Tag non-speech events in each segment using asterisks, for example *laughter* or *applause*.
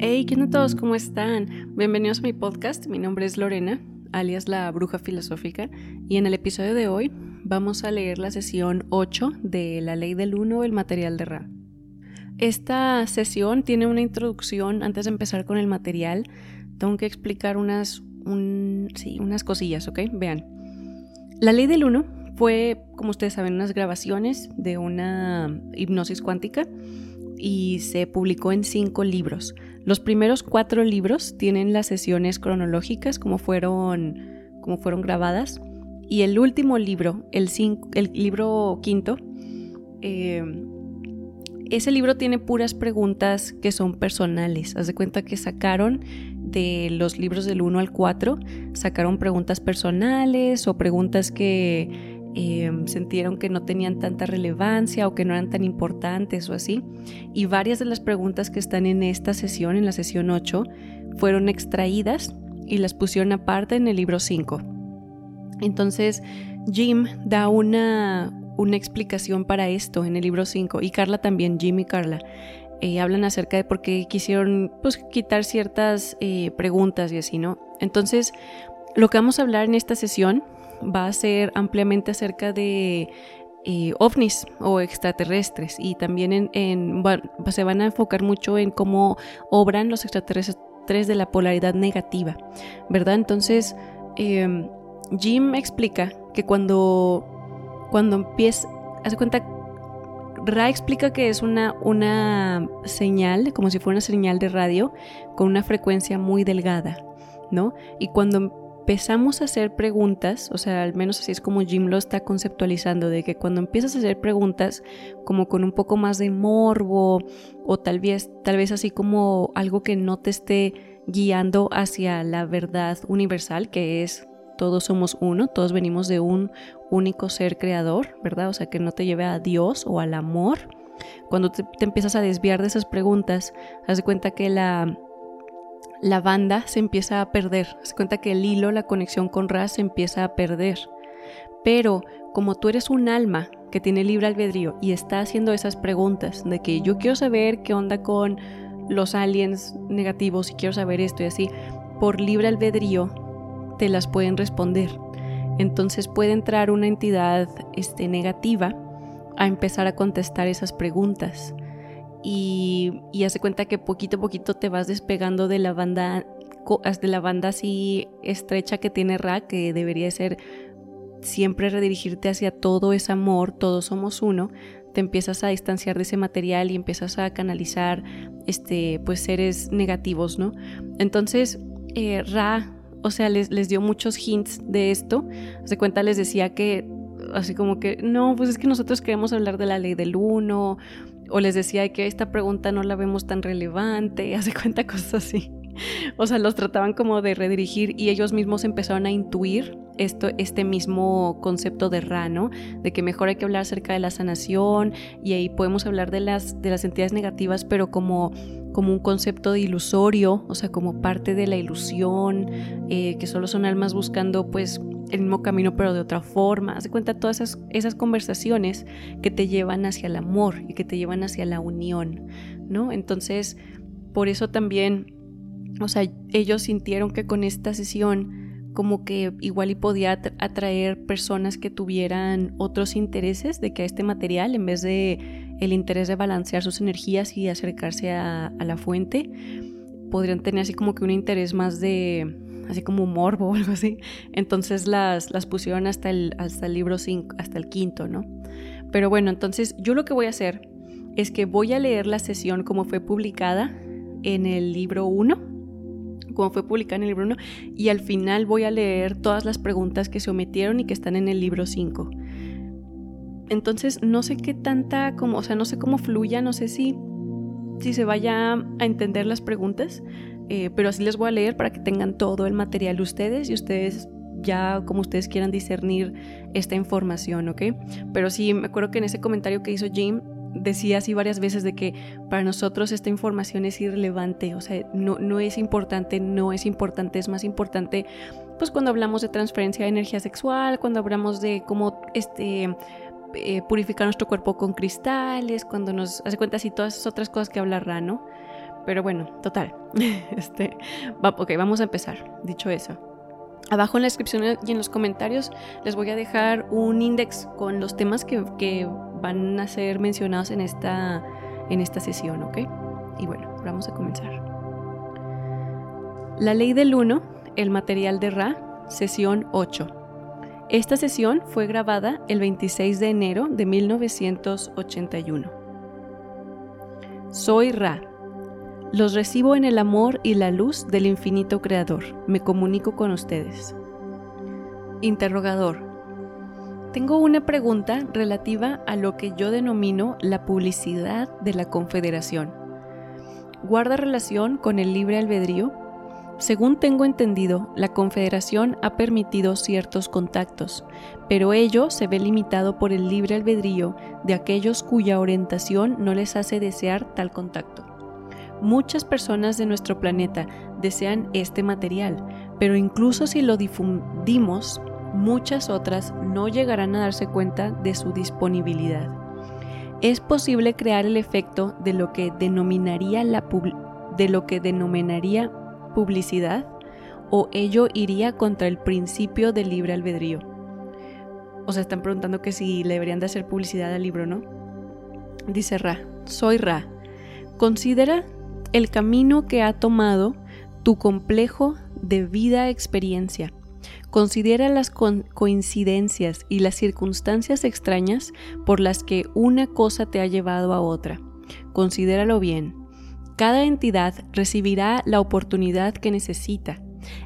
Hey, ¿qué onda todos? ¿Cómo están? Bienvenidos a mi podcast. Mi nombre es Lorena, alias la bruja filosófica, y en el episodio de hoy vamos a leer la sesión 8 de La ley del 1, el material de Ra. Esta sesión tiene una introducción. Antes de empezar con el material, tengo que explicar unas, sí, unas cosillas, ¿ok? Vean. La ley del 1 fue, como ustedes saben, unas grabaciones de una hipnosis cuántica y se publicó en cinco libros. Los primeros cuatro libros tienen las sesiones cronológicas como fueron, como fueron grabadas. Y el último libro, el, el libro quinto, eh, ese libro tiene puras preguntas que son personales. Haz de cuenta que sacaron de los libros del 1 al 4, sacaron preguntas personales o preguntas que Em, sintieron que no tenían tanta relevancia o que no eran tan importantes o así. Y varias de las preguntas que están en esta sesión, en la sesión 8, fueron extraídas y las pusieron aparte en el libro 5. Entonces, Jim da una, una explicación para esto en el libro 5 y Carla también, Jim y Carla. Eh, hablan acerca de por qué quisieron pues, quitar ciertas eh, preguntas y así, ¿no? Entonces, lo que vamos a hablar en esta sesión va a ser ampliamente acerca de eh, ovnis o extraterrestres y también en, se van a enfocar mucho en cómo obran los extraterrestres de la polaridad negativa, ¿verdad? Entonces, em, Jim explica que cuando, cuando empieza, hace cuenta, Ra explica que es una, una señal, como si fuera una señal de radio, con una frecuencia muy delgada, ¿no? Y cuando empezamos a hacer preguntas, o sea, al menos así es como Jim lo está conceptualizando, de que cuando empiezas a hacer preguntas como con un poco más de morbo o tal vez, tal vez así como algo que no te esté guiando hacia la verdad universal, que es todos somos uno, todos venimos de un único ser creador, ¿verdad? O sea, que no te lleve a Dios o al amor. Cuando te, te empiezas a desviar de esas preguntas, haz de cuenta que la la banda se empieza a perder. Se cuenta que el hilo, la conexión con Ra se empieza a perder. Pero como tú eres un alma que tiene libre albedrío y está haciendo esas preguntas de que yo quiero saber qué onda con los aliens negativos y quiero saber esto y así, por libre albedrío te las pueden responder. Entonces puede entrar una entidad este, negativa a empezar a contestar esas preguntas y, hace cuenta que poquito a poquito te vas despegando de la banda de la banda así estrecha que tiene Ra, que debería ser siempre redirigirte hacia todo ese amor, todos somos uno, te empiezas a distanciar de ese material y empiezas a canalizar este, pues seres negativos, ¿no? Entonces, eh, Ra, o sea, les, les dio muchos hints de esto. Hace cuenta les decía que, así como que, no, pues es que nosotros queremos hablar de la ley del uno, o les decía que esta pregunta no la vemos tan relevante, *laughs* hace cuenta cosas así. O sea, los trataban como de redirigir y ellos mismos empezaron a intuir esto, este mismo concepto de rano, de que mejor hay que hablar acerca de la sanación y ahí podemos hablar de las, de las entidades negativas, pero como, como un concepto de ilusorio, o sea, como parte de la ilusión, eh, que solo son almas buscando pues el mismo camino pero de otra forma. Haz de cuenta todas esas, conversaciones que te llevan hacia el amor y que te llevan hacia la unión, ¿no? Entonces, por eso también, o sea, ellos sintieron que con esta sesión como que igual y podía atraer personas que tuvieran otros intereses de que este material en vez de el interés de balancear sus energías y acercarse a la fuente podrían tener así como que un interés más de así como morbo *laughs* o algo así. Entonces las, las pusieron hasta el, hasta el libro 5, hasta el quinto, ¿no? Pero bueno, entonces yo lo que voy a hacer es que voy a leer la sesión como fue publicada en el libro 1, como fue publicada en el libro 1, y al final voy a leer todas las preguntas que se omitieron y que están en el libro 5. Entonces no sé qué tanta, como, o sea, no sé cómo fluya, no sé si, si se vaya a entender las preguntas, eh, pero así les voy a leer para que tengan todo el material ustedes y ustedes ya como ustedes quieran discernir esta información, ¿ok? Pero sí, me acuerdo que en ese comentario que hizo Jim decía así varias veces de que para nosotros esta información es irrelevante, o sea, no, no es importante, no es importante, es más importante pues cuando hablamos de transferencia de energía sexual, cuando hablamos de cómo este... Eh, purificar nuestro cuerpo con cristales, cuando nos hace cuenta así todas esas otras cosas que habla Rano. Pero bueno, total. *laughs* Este, ok, vamos a empezar. Dicho eso. Abajo en la descripción y en los comentarios les voy a dejar un index con los temas que, que van a ser mencionados en esta, en esta sesión, ¿ok? Y bueno, vamos a comenzar. La ley del 1, el material de Ra, sesión 8. Esta sesión fue grabada el 26 de enero de 1981. Soy Ra. Los recibo en el amor y la luz del infinito creador. Me comunico con ustedes. Interrogador. Tengo una pregunta relativa a lo que yo denomino la publicidad de la Confederación. ¿Guarda relación con el libre albedrío? Según tengo entendido, la Confederación ha permitido ciertos contactos, pero ello se ve limitado por el libre albedrío de aquellos cuya orientación no les hace desear tal contacto. Muchas personas de nuestro planeta desean este material, pero incluso si lo difundimos, muchas otras no llegarán a darse cuenta de su disponibilidad. Es posible crear el efecto de lo que denominaría la de lo que denominaría publicidad o ello iría contra el principio del libre albedrío. O sea, están preguntando que si le deberían de hacer publicidad al libro, ¿no? Dice Ra, soy Ra. Considera el camino que ha tomado tu complejo de vida experiencia. Considera las coincidencias y las circunstancias extrañas por las que una cosa te ha llevado a otra. Considéralo bien. Cada entidad recibirá la oportunidad que necesita.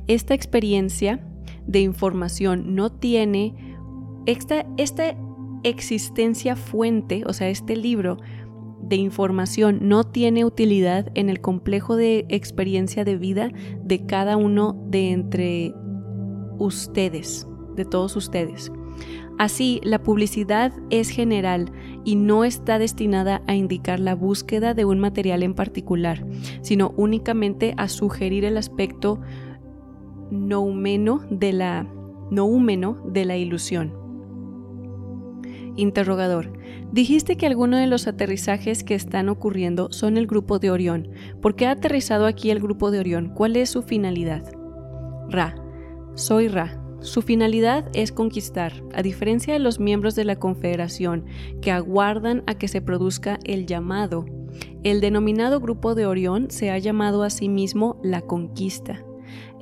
Esta experiencia de información no tiene esta, esta existencia fuente, o sea, este libro de información no tiene utilidad en el complejo de experiencia de vida de cada uno de entre ustedes, de todos ustedes. Así, la publicidad es general y no está destinada a indicar la búsqueda de un material en particular, sino únicamente a sugerir el aspecto noumeno de la, de la ilusión. Interrogador. Dijiste que algunos de los aterrizajes que están ocurriendo son el grupo de Orión. ¿Por qué ha aterrizado aquí el grupo de Orión? ¿Cuál es su finalidad? Ra. Soy Ra. Su finalidad es conquistar, a diferencia de los miembros de la Confederación que aguardan a que se produzca el llamado. El denominado grupo de Orión se ha llamado a sí mismo la conquista.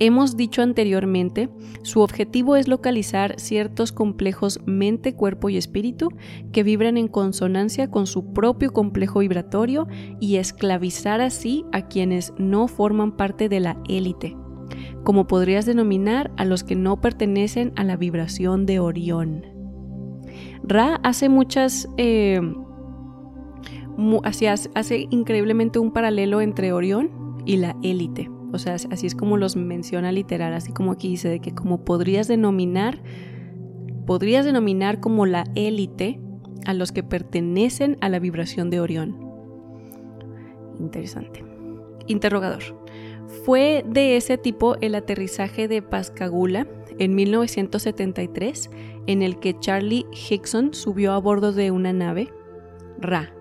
Hemos dicho anteriormente, su objetivo es localizar ciertos complejos mente, cuerpo y espíritu que vibran en consonancia con su propio complejo vibratorio y esclavizar así a quienes no forman parte de la élite, como podrías denominar a los que no pertenecen a la vibración de Orión. Ra hace muchas... Eh, hace increíblemente un paralelo entre Orión y la élite. O sea, así es como los menciona literal, así como aquí dice de que como podrías denominar, podrías denominar como la élite a los que pertenecen a la vibración de Orión. Interesante. Interrogador. Fue de ese tipo el aterrizaje de Pascagoula en 1973, en el que Charlie Hickson subió a bordo de una nave. Ra.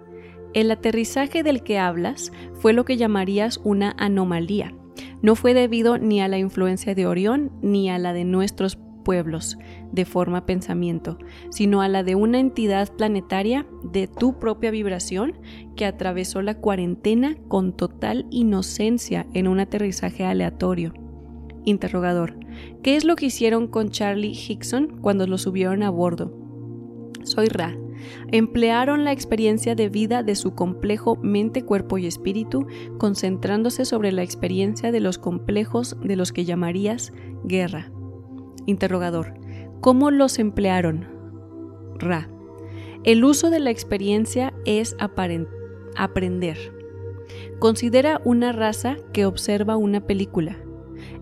El aterrizaje del que hablas fue lo que llamarías una anomalía, no fue debido ni a la influencia de Orión ni a la de nuestros pueblos de forma pensamiento, sino a la de una entidad planetaria de tu propia vibración que atravesó la cuarentena con total inocencia en un aterrizaje aleatorio. Interrogador. ¿Qué es lo que hicieron con Charlie Hickson cuando lo subieron a bordo? Soy Ra, Emplearon la experiencia de vida de su complejo mente, cuerpo y espíritu, concentrándose sobre la experiencia de los complejos de los que llamarías guerra. Interrogador. ¿Cómo los emplearon? Ra. El uso de la experiencia es aprender. Considera una raza que observa una película.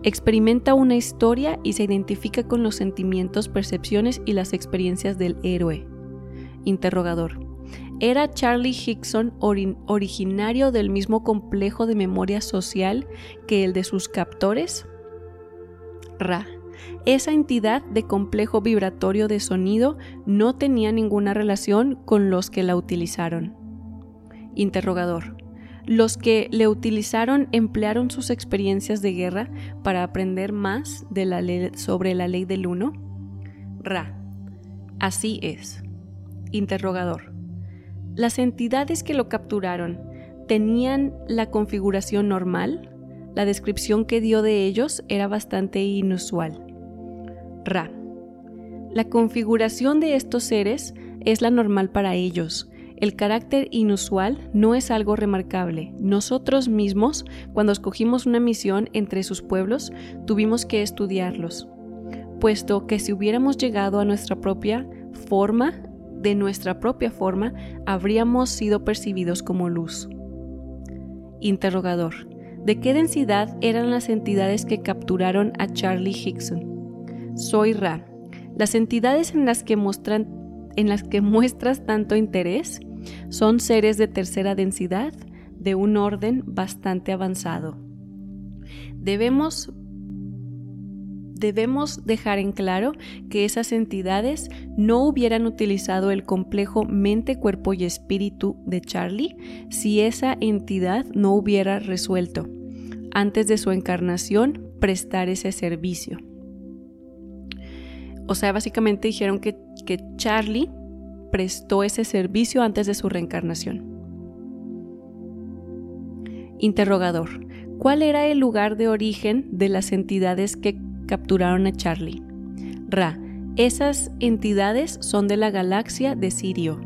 Experimenta una historia y se identifica con los sentimientos, percepciones y las experiencias del héroe. Interrogador. ¿Era Charlie Hickson originario del mismo complejo de memoria social que el de sus captores? Ra. Esa entidad de complejo vibratorio de sonido no tenía ninguna relación con los que la utilizaron. Interrogador. Los que le utilizaron emplearon sus experiencias de guerra para aprender más sobre la ley del uno. Ra. Así es. Interrogador. Las entidades que lo capturaron tenían la configuración normal. La descripción que dio de ellos era bastante inusual. Ra. La configuración de estos seres es la normal para ellos. El carácter inusual no es algo remarcable. Nosotros mismos, cuando escogimos una misión entre sus pueblos, tuvimos que estudiarlos, puesto que si hubiéramos llegado a nuestra propia forma, de nuestra propia forma, habríamos sido percibidos como luz. Interrogador. ¿De qué densidad eran las entidades que capturaron a Charlie Hickson? Soy Ra. Las entidades en las que, en las que muestras tanto interés son seres de tercera densidad de un orden bastante avanzado. Debemos debemos dejar en claro que esas entidades no hubieran utilizado el complejo mente, cuerpo y espíritu de Charlie si esa entidad no hubiera resuelto, antes de su encarnación, prestar ese servicio. O sea, básicamente dijeron que, que Charlie prestó ese servicio antes de su reencarnación. Interrogador. ¿Cuál era el lugar de origen de las entidades que capturaron a Charlie. Ra, esas entidades son de la galaxia de Sirio.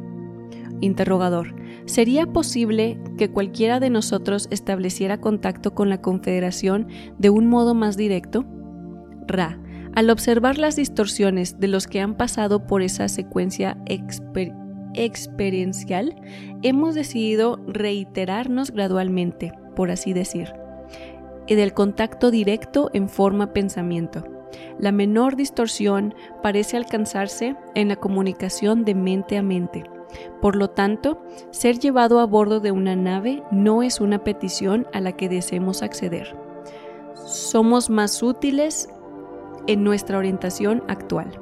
Interrogador, ¿sería posible que cualquiera de nosotros estableciera contacto con la Confederación de un modo más directo? Ra, al observar las distorsiones de los que han pasado por esa secuencia experiencial, hemos decidido reiterarnos gradualmente, por así decir y del contacto directo en forma pensamiento. La menor distorsión parece alcanzarse en la comunicación de mente a mente. Por lo tanto, ser llevado a bordo de una nave no es una petición a la que deseemos acceder. Somos más útiles en nuestra orientación actual.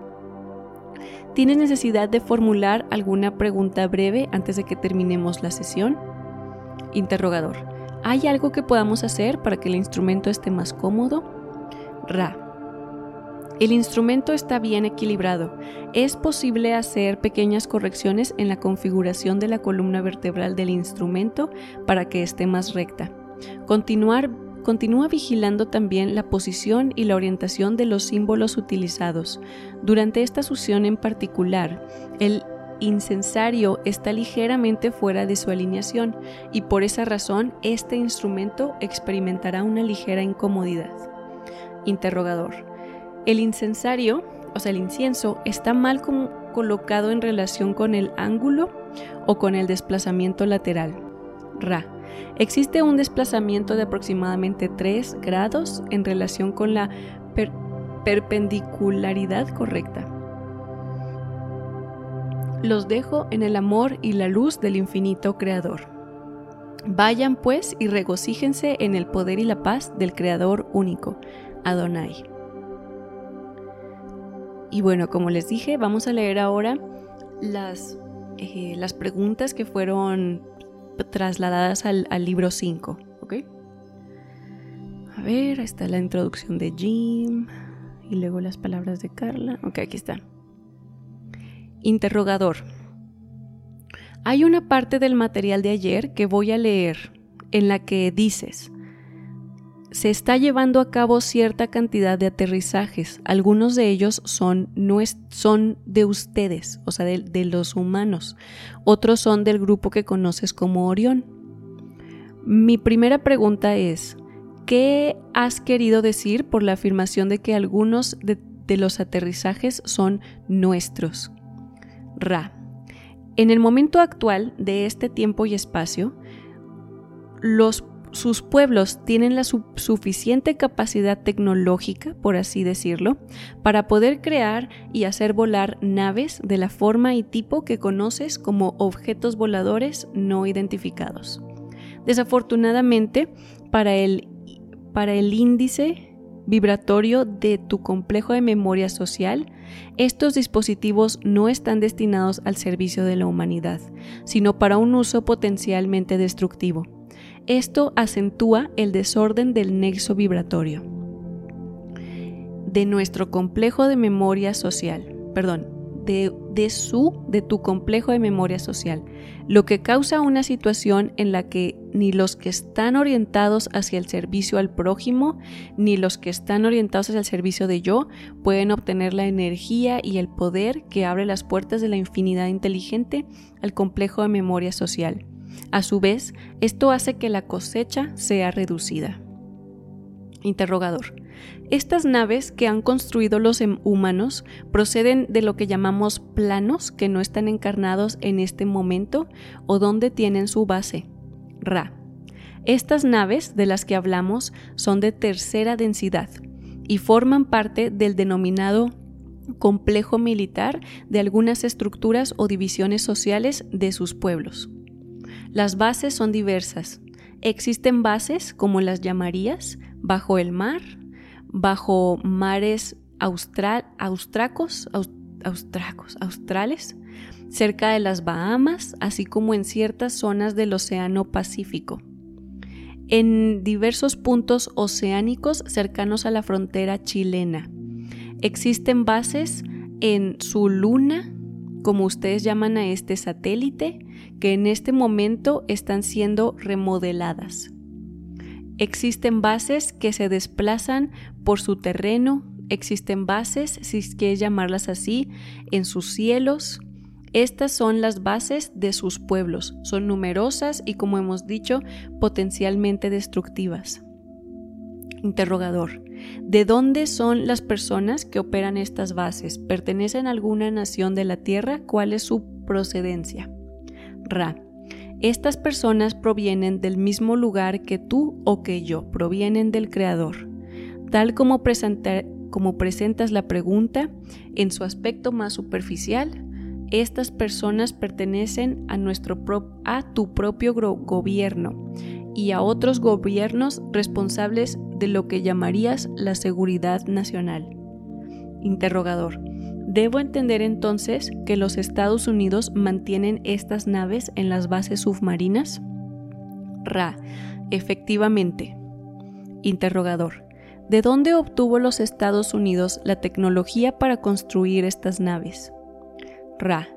¿Tienes necesidad de formular alguna pregunta breve antes de que terminemos la sesión? Interrogador. ¿Hay algo que podamos hacer para que el instrumento esté más cómodo? Ra. El instrumento está bien equilibrado. Es posible hacer pequeñas correcciones en la configuración de la columna vertebral del instrumento para que esté más recta. Continuar, continúa vigilando también la posición y la orientación de los símbolos utilizados. Durante esta succión en particular, el incensario está ligeramente fuera de su alineación y por esa razón este instrumento experimentará una ligera incomodidad. Interrogador. El incensario, o sea, el incienso, está mal colocado en relación con el ángulo o con el desplazamiento lateral. Ra. Existe un desplazamiento de aproximadamente 3 grados en relación con la perpendicularidad correcta. Los dejo en el amor y la luz del infinito Creador. Vayan pues y regocíjense en el poder y la paz del Creador único, Adonai. Y bueno, como les dije, vamos a leer ahora las, eh, las preguntas que fueron trasladadas al, libro 5. ¿ok? A ver, está la introducción de Jim y luego las palabras de Carla. Ok, aquí están. Interrogador. Hay una parte del material de ayer que voy a leer en la que dices, se está llevando a cabo cierta cantidad de aterrizajes. Algunos de ellos son, no son de ustedes, o sea, de, los humanos. Otros son del grupo que conoces como Orión. Mi primera pregunta es, ¿qué has querido decir por la afirmación de que algunos de los aterrizajes son nuestros? Ra. En el momento actual de este tiempo y espacio, los, sus pueblos tienen la suficiente capacidad tecnológica, por así decirlo, para poder crear y hacer volar naves de la forma y tipo que conoces como objetos voladores no identificados. Desafortunadamente, para el, para el índice vibratorio de tu complejo de memoria social, estos dispositivos no están destinados al servicio de la humanidad, sino para un uso potencialmente destructivo. Esto acentúa el desorden del nexo vibratorio de nuestro complejo de memoria social, perdón, de, su, de tu complejo de memoria social, lo que causa una situación en la que ni los que están orientados hacia el servicio al prójimo, ni los que están orientados hacia el servicio de yo, pueden obtener la energía y el poder que abre las puertas de la infinidad inteligente al complejo de memoria social. A su vez, esto hace que la cosecha sea reducida. Interrogador. Estas naves que han construido los em, humanos proceden de lo que llamamos planos que no están encarnados en este momento o donde tienen su base. Ra. Estas naves de las que hablamos son de tercera densidad y forman parte del denominado complejo militar de algunas estructuras o divisiones sociales de sus pueblos. Las bases son diversas. Existen bases, como las llamarías, bajo el mar, bajo mares austral, austracos, austracos, australes, cerca de las Bahamas, así como en ciertas zonas del Océano Pacífico. En diversos puntos oceánicos cercanos a la frontera chilena. Existen bases en su luna, como ustedes llaman a este satélite, que en este momento están siendo remodeladas. Existen bases que se desplazan por su terreno, existen bases, si quieres llamarlas así, en sus cielos. Estas son las bases de sus pueblos. Son numerosas y, como hemos dicho, potencialmente destructivas. Interrogador. ¿De dónde son las personas que operan estas bases? ¿Pertenecen a alguna nación de la Tierra? ¿Cuál es su procedencia? Ra. Estas personas provienen del mismo lugar que tú o que yo, provienen del Creador. Tal como, presentas la pregunta, en su aspecto más superficial, estas personas pertenecen a, nuestro a tu propio gobierno y a otros gobiernos responsables de lo que llamarías la seguridad nacional. Interrogador. Debo entender entonces que los Estados Unidos mantienen estas naves en las bases submarinas? Ra. Efectivamente. Interrogador. ¿De dónde obtuvo los Estados Unidos la tecnología para construir estas naves? Ra.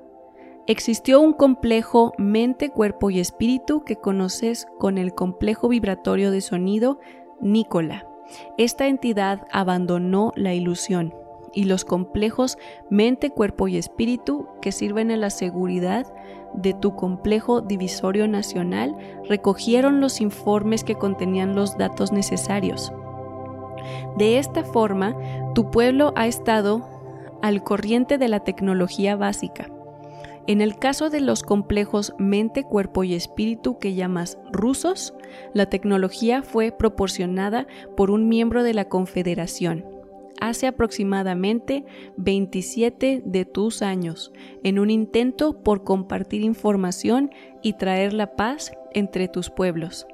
Existió un complejo mente, cuerpo y espíritu que conoces con el complejo vibratorio de sonido Nicola. Esta entidad abandonó la ilusión y los complejos mente, cuerpo y espíritu que sirven a la seguridad de tu complejo divisorio nacional recogieron los informes que contenían los datos necesarios. De esta forma, tu pueblo ha estado al corriente de la tecnología básica. En el caso de los complejos mente, cuerpo y espíritu que llamas rusos, la tecnología fue proporcionada por un miembro de la Confederación, hace aproximadamente 27 de tus años en un intento por compartir información y traer la paz entre tus pueblos.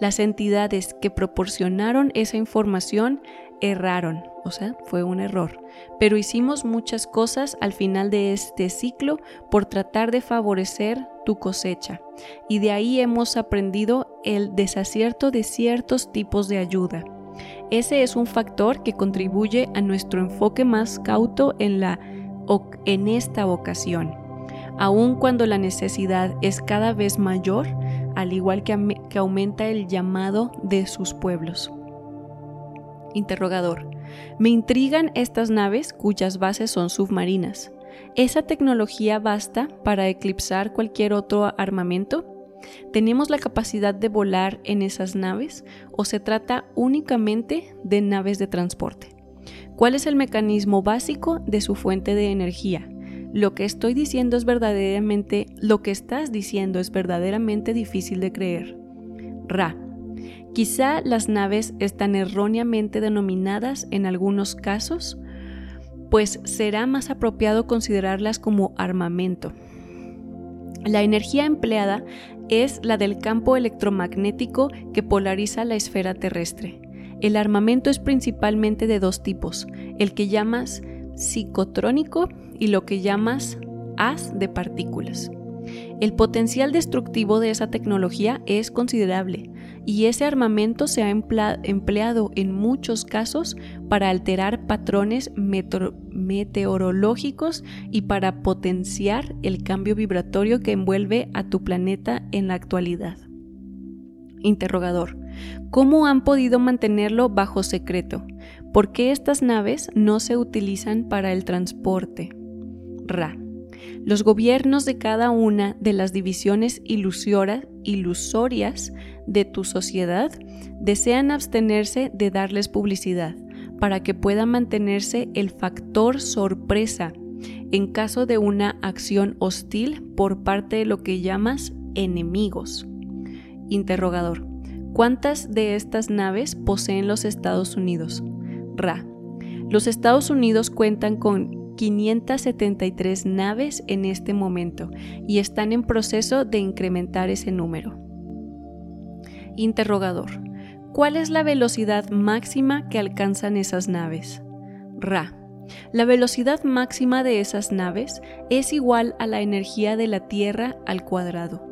Las entidades que proporcionaron esa información erraron, o sea, fue un error, pero hicimos muchas cosas al final de este ciclo por tratar de favorecer tu cosecha, y de ahí hemos aprendido el desacierto de ciertos tipos de ayuda ese es un factor que contribuye a nuestro enfoque más cauto en, esta ocasión, aun cuando la necesidad es cada vez mayor, al igual que, que aumenta el llamado de sus pueblos. Interrogador. Me intrigan estas naves cuyas bases son submarinas. ¿Esa tecnología basta para eclipsar cualquier otro armamento? ¿Tenemos la capacidad de volar en esas naves o se trata únicamente de naves de transporte? ¿Cuál es el mecanismo básico de su fuente de energía? Lo que estoy diciendo es verdaderamente, lo que estás diciendo es verdaderamente difícil de creer. Ra. Quizá las naves están erróneamente denominadas en algunos casos, pues será más apropiado considerarlas como armamento. La energía empleada es la del campo electromagnético que polariza la esfera terrestre. El armamento es principalmente de dos tipos, el que llamas psicotrónico y lo que llamas haz de partículas. El potencial destructivo de esa tecnología es considerable y ese armamento se ha empleado en muchos casos para alterar patrones meteorológicos y para potenciar el cambio vibratorio que envuelve a tu planeta en la actualidad. Interrogador. ¿Cómo han podido mantenerlo bajo secreto? ¿Por qué estas naves no se utilizan para el transporte? Ra. Los gobiernos de cada una de las divisiones ilusorias de tu sociedad desean abstenerse de darles publicidad para que pueda mantenerse el factor sorpresa en caso de una acción hostil por parte de lo que llamas enemigos. Interrogador. ¿Cuántas de estas naves poseen los Estados Unidos? Ra. Los Estados Unidos cuentan con 573 naves en este momento y están en proceso de incrementar ese número. Interrogador. ¿Cuál es la velocidad máxima que alcanzan esas naves? Ra. La velocidad máxima de esas naves es igual a la energía de la Tierra al cuadrado.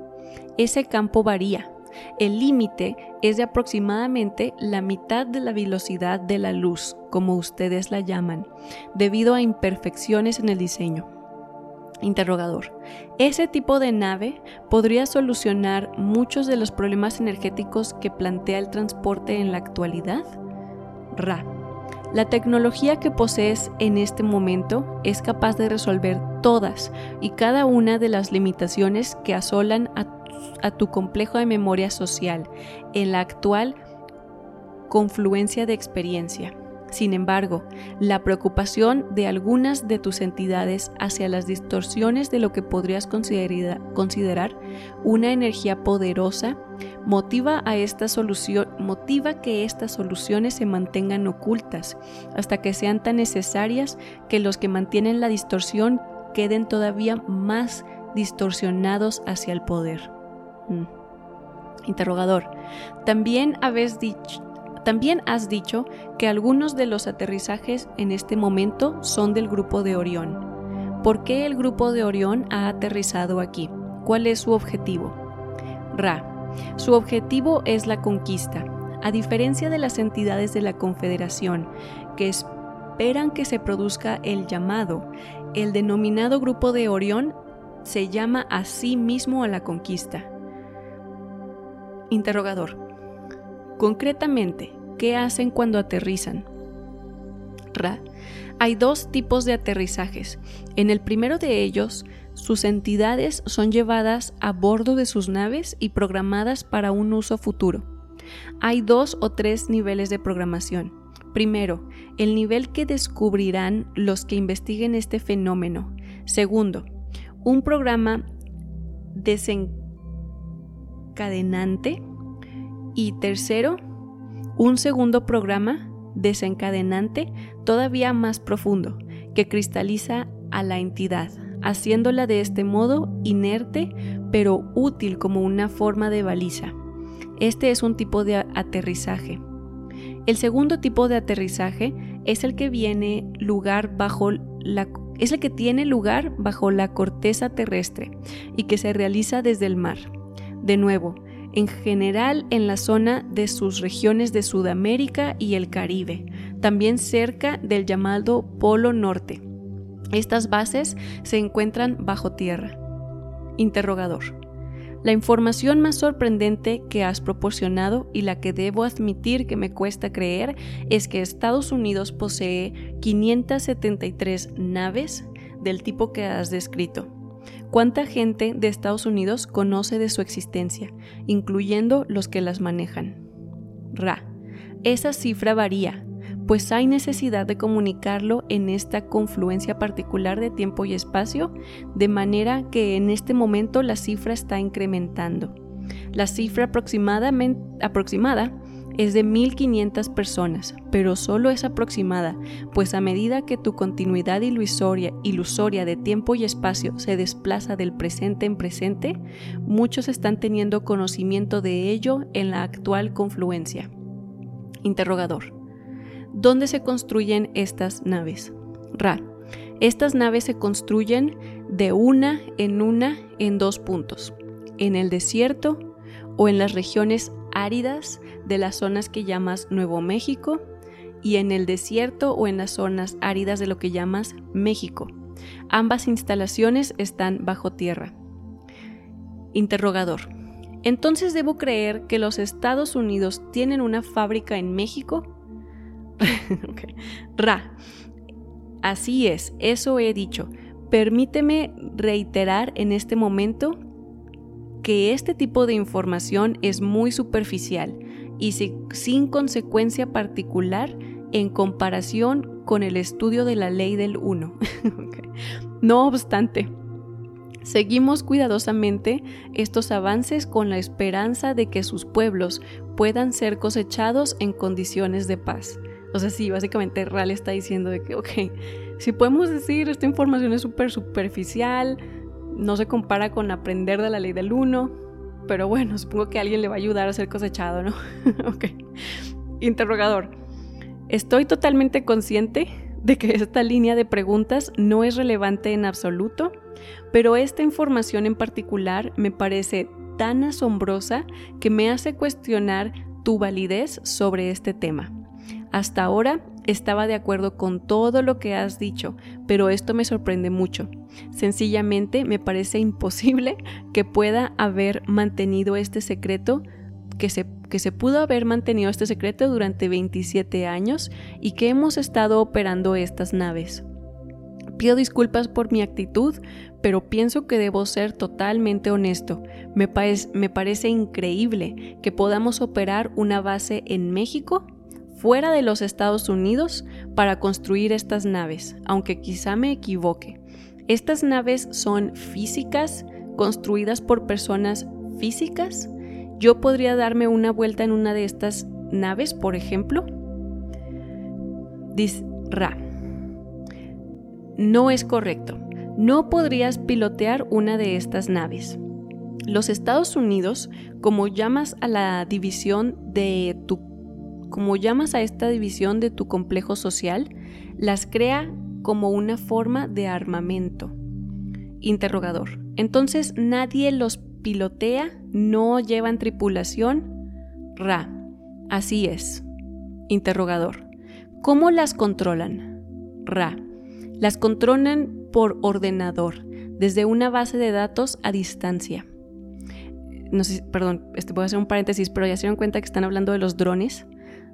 Ese campo varía, el límite es de aproximadamente la mitad de la velocidad de la luz, como ustedes la llaman, debido a imperfecciones en el diseño. Interrogador. ¿Ese tipo de nave podría solucionar muchos de los problemas energéticos que plantea el transporte en la actualidad? Ra. La tecnología que posees en este momento es capaz de resolver todas y cada una de las limitaciones que asolan a a tu complejo de memoria social en la actual confluencia de experiencia. Sin embargo, la preocupación de algunas de tus entidades hacia las distorsiones de lo que podrías considerar una energía poderosa motiva, a esta solución, motiva que estas soluciones se mantengan ocultas hasta que sean tan necesarias que los que mantienen la distorsión queden todavía más distorsionados hacia el poder. Interrogador. También, dicho, también has dicho que algunos de los aterrizajes en este momento son del grupo de Orión. ¿Por qué el grupo de Orión ha aterrizado aquí? ¿Cuál es su objetivo? Ra. Su objetivo es la conquista. A diferencia de las entidades de la Confederación, que esperan que se produzca el llamado, el denominado grupo de Orión se llama a sí mismo a la conquista. Interrogador. Concretamente, ¿qué hacen cuando aterrizan? Ra. Hay dos tipos de aterrizajes. En el primero de ellos, sus entidades son llevadas a bordo de sus naves y programadas para un uso futuro. Hay dos o tres niveles de programación. Primero, el nivel que descubrirán los que investiguen este fenómeno. Segundo, un programa desencadenado cadenante y tercero, un segundo programa desencadenante todavía más profundo que cristaliza a la entidad, haciéndola de este modo inerte pero útil como una forma de baliza. Este es un tipo de aterrizaje. El segundo tipo de aterrizaje es el que viene lugar bajo la es el que tiene lugar bajo la corteza terrestre y que se realiza desde el mar. De nuevo, en general en la zona de sus regiones de Sudamérica y el Caribe, también cerca del llamado Polo Norte. Estas bases se encuentran bajo tierra. Interrogador. La información más sorprendente que has proporcionado y la que debo admitir que me cuesta creer es que Estados Unidos posee 573 naves del tipo que has descrito ¿Cuánta gente de Estados Unidos conoce de su existencia, incluyendo los que las manejan? Ra. Esa cifra varía, pues hay necesidad de comunicarlo en esta confluencia particular de tiempo y espacio, de manera que en este momento la cifra está incrementando. La cifra aproximadamente, aproximada es de 1.500 personas, pero solo es aproximada, pues a medida que tu continuidad ilusoria, ilusoria de tiempo y espacio se desplaza del presente en presente, muchos están teniendo conocimiento de ello en la actual confluencia. Interrogador. ¿Dónde se construyen estas naves? Ra. Estas naves se construyen de una en una en dos puntos, en el desierto o en las regiones áridas de las zonas que llamas Nuevo México y en el desierto o en las zonas áridas de lo que llamas México. Ambas instalaciones están bajo tierra. Interrogador. Entonces debo creer que los Estados Unidos tienen una fábrica en México. *laughs* Ra. Así es, eso he dicho. Permíteme reiterar en este momento que este tipo de información es muy superficial y sin consecuencia particular en comparación con el estudio de la ley del 1. *laughs* No obstante, seguimos cuidadosamente estos avances con la esperanza de que sus pueblos puedan ser cosechados en condiciones de paz. O sea, sí, básicamente Ral está diciendo de que, ok, si podemos decir esta información es súper superficial, no se compara con aprender de la ley del 1, pero bueno, supongo que alguien le va a ayudar a ser cosechado, ¿no? *laughs* ok. Interrogador. Estoy totalmente consciente de que esta línea de preguntas no es relevante en absoluto, pero esta información en particular me parece tan asombrosa que me hace cuestionar tu validez sobre este tema. Hasta ahora estaba de acuerdo con todo lo que has dicho, pero esto me sorprende mucho. Sencillamente me parece imposible *laughs* que pueda haber mantenido este secreto, que se, que se pudo haber mantenido este secreto durante 27 años y que hemos estado operando estas naves. Pido disculpas por mi actitud, pero pienso que debo ser totalmente honesto. Me, me parece increíble que podamos operar una base en México fuera de los Estados Unidos para construir estas naves, aunque quizá me equivoque. Estas naves son físicas, construidas por personas físicas. Yo podría darme una vuelta en una de estas naves, por ejemplo. Dice Ra. No es correcto. No podrías pilotear una de estas naves. Los Estados Unidos, como llamas a la división de tu como llamas a esta división de tu complejo social, las crea como una forma de armamento. Interrogador. Entonces nadie los pilotea, no llevan tripulación. Ra. Así es. Interrogador. ¿Cómo las controlan? Ra. Las controlan por ordenador, desde una base de datos a distancia. No sé, perdón, este, voy a hacer un paréntesis, pero ya se dieron cuenta que están hablando de los drones.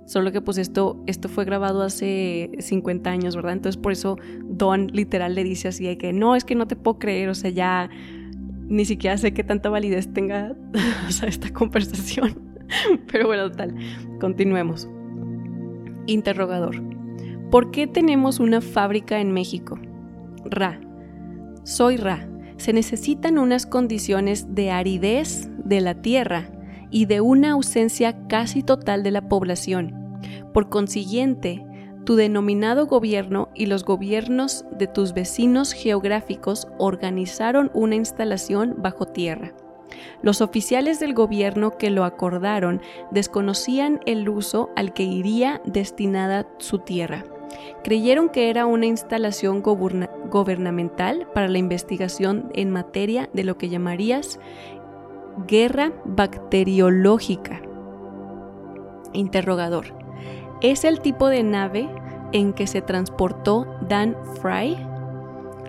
Solo que pues esto, esto fue grabado hace 50 años, ¿verdad? Entonces por eso Don literal le dice así que no, es que no te puedo creer, o sea, ya ni siquiera sé qué tanta validez tenga *laughs* esta conversación. *laughs* Pero bueno, tal, continuemos. Interrogador. ¿Por qué tenemos una fábrica en México? Ra. Soy Ra. Se necesitan unas condiciones de aridez de la tierra y de una ausencia casi total de la población. Por consiguiente, tu denominado gobierno y los gobiernos de tus vecinos geográficos organizaron una instalación bajo tierra. Los oficiales del gobierno que lo acordaron desconocían el uso al que iría destinada su tierra. Creyeron que era una instalación gubernamental para la investigación en materia de lo que llamarías Guerra bacteriológica. Interrogador. ¿Es el tipo de nave en que se transportó Dan Fry?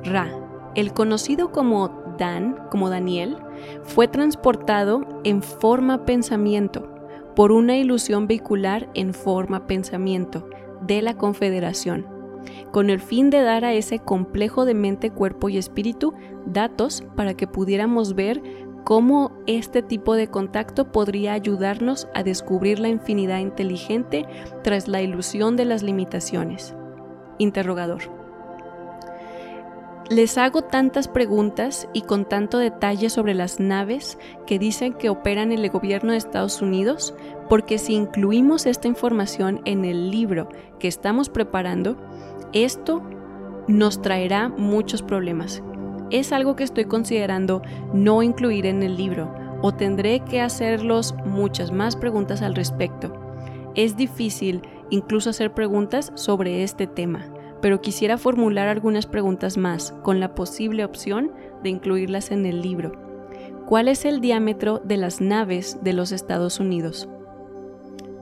Ra. El conocido como Dan, como Daniel, fue transportado en forma pensamiento por una ilusión vehicular en forma pensamiento de la Confederación, con el fin de dar a ese complejo de mente, cuerpo y espíritu datos para que pudiéramos ver cómo este tipo de contacto podría ayudarnos a descubrir la infinidad inteligente tras la ilusión de las limitaciones. Interrogador. Les hago tantas preguntas y con tanto detalle sobre las naves que dicen que operan en el gobierno de Estados Unidos, porque si incluimos esta información en el libro que estamos preparando, esto nos traerá muchos problemas es algo que estoy considerando no incluir en el libro o tendré que hacerlos muchas más preguntas al respecto. Es difícil incluso hacer preguntas sobre este tema, pero quisiera formular algunas preguntas más, con la posible opción de incluirlas en el libro. ¿Cuál es el diámetro de las naves de los Estados Unidos?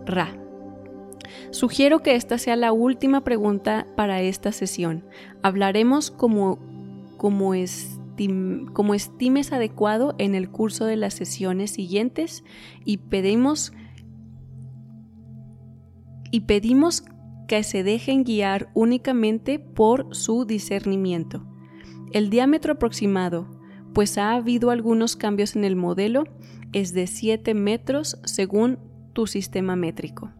Ra. Sugiero que esta sea la última pregunta para esta sesión. Hablaremos como, como, como estimes adecuado en el curso de las sesiones siguientes y pedimos y pedimos que se dejen guiar únicamente por su discernimiento. El diámetro aproximado, pues ha habido algunos cambios en el modelo, es de 7 metros según tu sistema métrico.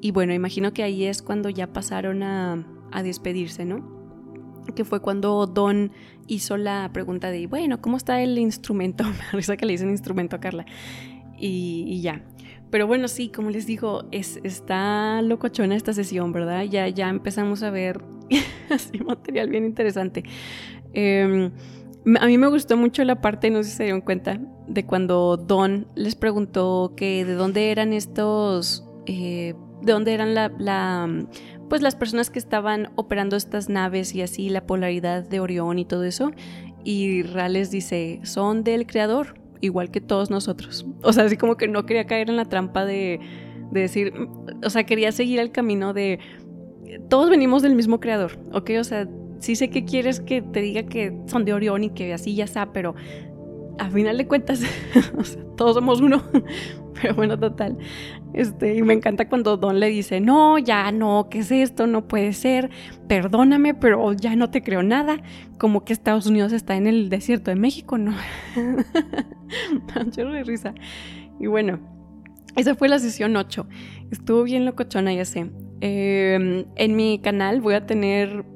Y bueno, imagino que ahí es cuando ya pasaron a, despedirse, ¿no? Que fue cuando Don hizo la pregunta de, bueno, ¿cómo está el instrumento? *laughs* Me que le dicen instrumento a Carla. y ya, pero bueno, sí, como les digo, es, está locochona esta sesión, ¿verdad? Ya, ya empezamos a ver *laughs* así material bien interesante. Em, a mí me gustó mucho la parte, no sé si se dieron cuenta, de cuando Don les preguntó que de dónde eran estos, eh, de dónde eran la, pues las personas que estaban operando estas naves y así, la polaridad de Orión y todo eso. Y Rales dice, son del creador, igual que todos nosotros. O sea, así como que no quería caer en la trampa de, decir, o sea, quería seguir el camino de, todos venimos del mismo creador, ¿ok? O sea, sí sé que quieres que te diga que son de Orión y que así ya está, pero a final de cuentas, *laughs* todos somos uno. *laughs* Pero bueno, total. Este, y me encanta cuando Don le dice, no, ya no, ¿qué es esto? No puede ser, perdóname, pero ya no te creo nada. Como que Estados Unidos está en el desierto de México, ¿no? *laughs* de risa. Y bueno, esa fue la sesión 8. Estuvo bien locochona, ya sé. Em, en mi canal voy a tener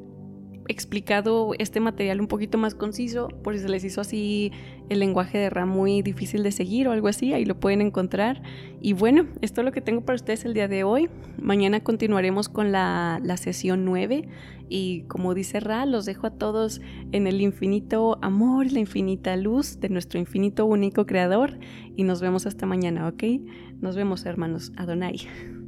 explicado este material un poquito más conciso, por si se les hizo así el lenguaje de RAM muy difícil de seguir o algo así, ahí lo pueden encontrar. Y bueno, esto es lo que tengo para ustedes el día de hoy. Mañana continuaremos con la, la sesión 9 y como dice Ra, los dejo a todos en el infinito amor la infinita luz de nuestro infinito único creador y nos vemos hasta mañana, ¿ok? Nos vemos hermanos. Adonai.